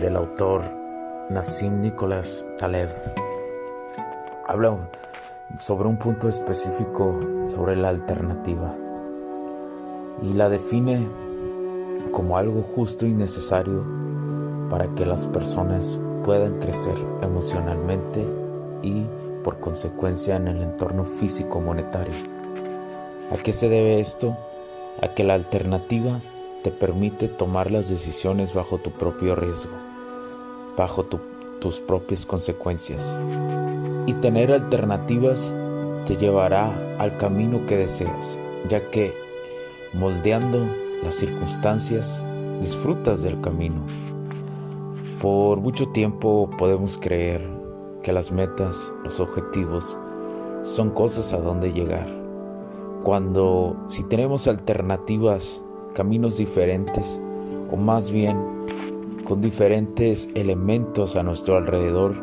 del autor Nassim Nicholas Taleb habla sobre un punto específico sobre la alternativa y la define como algo justo y necesario para que las personas puedan crecer emocionalmente y por consecuencia en el entorno físico monetario. ¿A qué se debe esto? A que la alternativa te permite tomar las decisiones bajo tu propio riesgo bajo tus propias consecuencias. Y tener alternativas te llevará al camino que deseas, ya que moldeando las circunstancias disfrutas del camino. Por mucho tiempo podemos creer que las metas, los objetivos, son cosas a donde llegar. Cuando si tenemos alternativas, caminos diferentes, o más bien con diferentes elementos a nuestro alrededor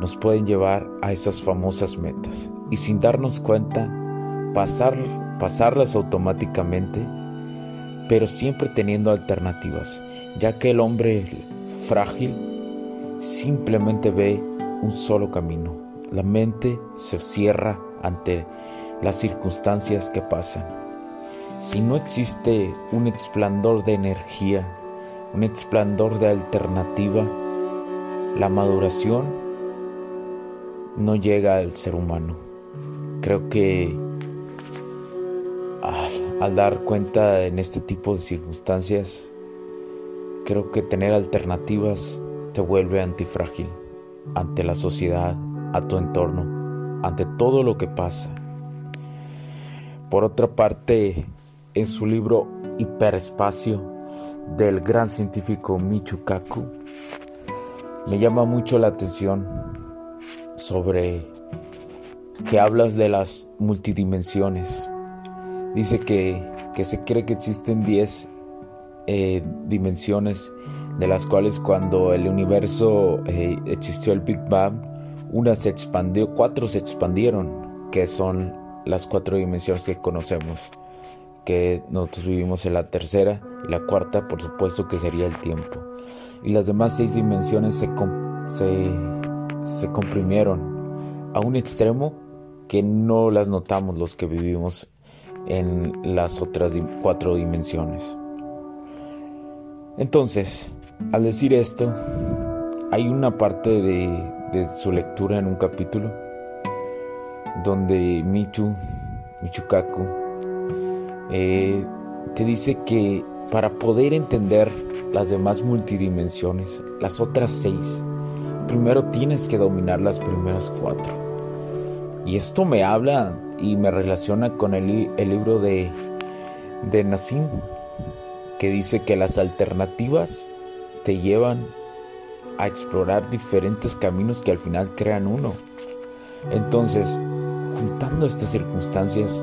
nos pueden llevar a esas famosas metas y sin darnos cuenta pasar, pasarlas automáticamente, pero siempre teniendo alternativas, ya que el hombre frágil simplemente ve un solo camino. La mente se cierra ante las circunstancias que pasan. Si no existe un esplendor de energía un esplendor de alternativa, la maduración no llega al ser humano. Creo que al, dar cuenta en este tipo de circunstancias, creo que tener alternativas te vuelve antifrágil ante la sociedad, a tu entorno, ante todo lo que pasa. Por otra parte, en su libro Hiperespacio, del gran científico Michio Kaku, me llama mucho la atención sobre que hablas de las multidimensiones. Dice que, se cree que existen 10 eh, dimensiones, de las cuales cuando el universo eh, existió el Big Bang, una se expandió, cuatro se expandieron, que son las cuatro dimensiones que conocemos que nosotros vivimos en la tercera y la cuarta por supuesto que sería el tiempo. Y las demás seis dimensiones se, se, comprimieron a un extremo que no las notamos los que vivimos en las otras cuatro dimensiones. Entonces, al decir esto, hay una parte de, de su lectura en un capítulo donde Michu, Michukaku, eh, te dice que para poder entender las demás multidimensiones, las otras seis, primero tienes que dominar las primeras cuatro. Y esto me habla y me relaciona con el, el libro de, de Nassim, que dice que las alternativas te llevan a explorar diferentes caminos que al final crean uno. Entonces, juntando estas circunstancias,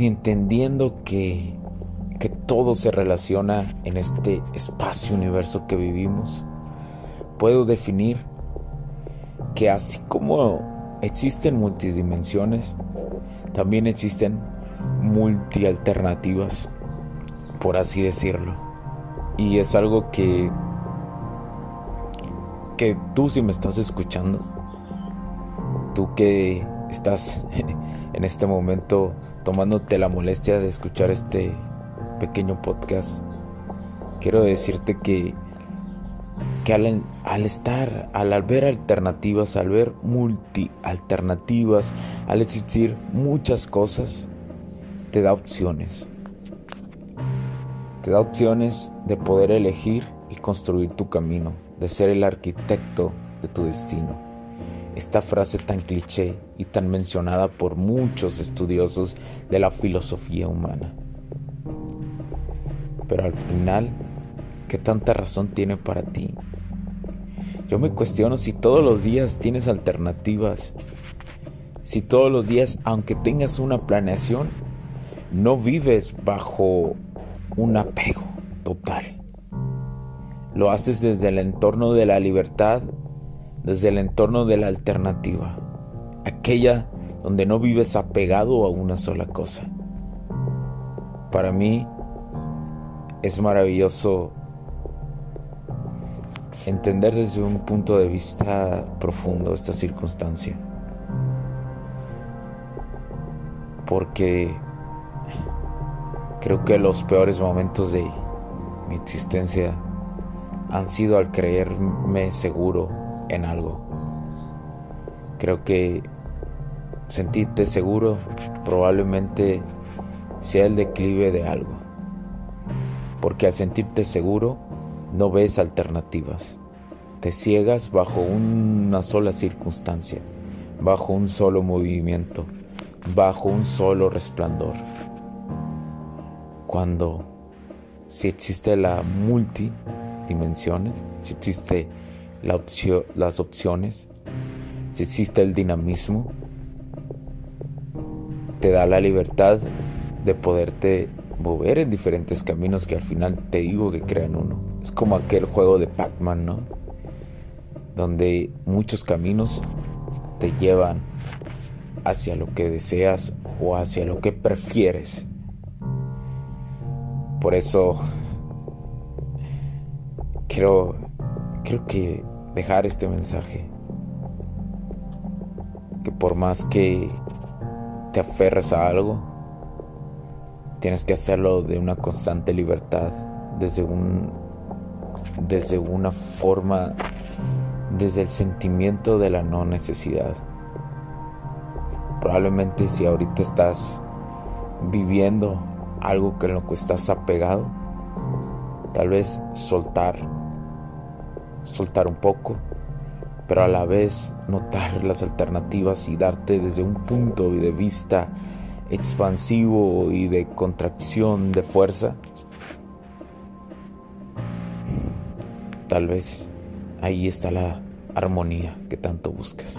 Y entendiendo que que todo se relaciona en este espacio universo que vivimos, puedo definir que así como existen multidimensiones, también existen multialternativas, por así decirlo. Y es algo que que tú si me estás escuchando, tú que estás en este momento tomándote la molestia de escuchar este pequeño podcast, quiero decirte que, que al, al, estar, al ver alternativas, al ver multi alternativas, al existir muchas cosas, te da opciones. Te da opciones de poder elegir y construir tu camino, de ser el arquitecto de tu destino. Esta frase tan cliché y tan mencionada por muchos estudiosos de la filosofía humana pero al final, ¿qué tanta razón tiene para ti? Yo me cuestiono si todos los días tienes alternativas, si todos los días, aunque tengas una planeación, no vives bajo un apego total. Lo haces desde el entorno de la libertad, desde el entorno de la alternativa, aquella donde no vives apegado a una sola cosa. Para mí, es maravilloso entender desde un punto de vista profundo esta circunstancia. Porque creo que los peores momentos de mi existencia han sido al creerme seguro en algo. Creo que sentirte seguro probablemente sea el declive de algo porque al sentirte seguro no ves alternativas. Te ciegas bajo una sola circunstancia, bajo un solo movimiento, bajo un solo resplandor. Cuando si existe la multidimensiones, si existe las opciones, si existe el dinamismo, te da la libertad de poderte mover en diferentes caminos que al final te digo que crean uno. Es como aquel juego de Pac-Man, ¿no? Donde muchos caminos te llevan hacia lo que deseas o hacia lo que prefieres. Por eso quiero, creo que dejar este mensaje. Que por más que te aferres a algo, Tienes que hacerlo de una constante libertad, desde un desde una forma desde el sentimiento de la no necesidad. Probablemente si ahorita estás viviendo algo que en lo que estás apegado, tal vez soltar, soltar un poco, pero a la vez notar las alternativas y darte desde un punto de vista expansivo y de contracción de fuerza, tal vez ahí está la armonía que tanto buscas.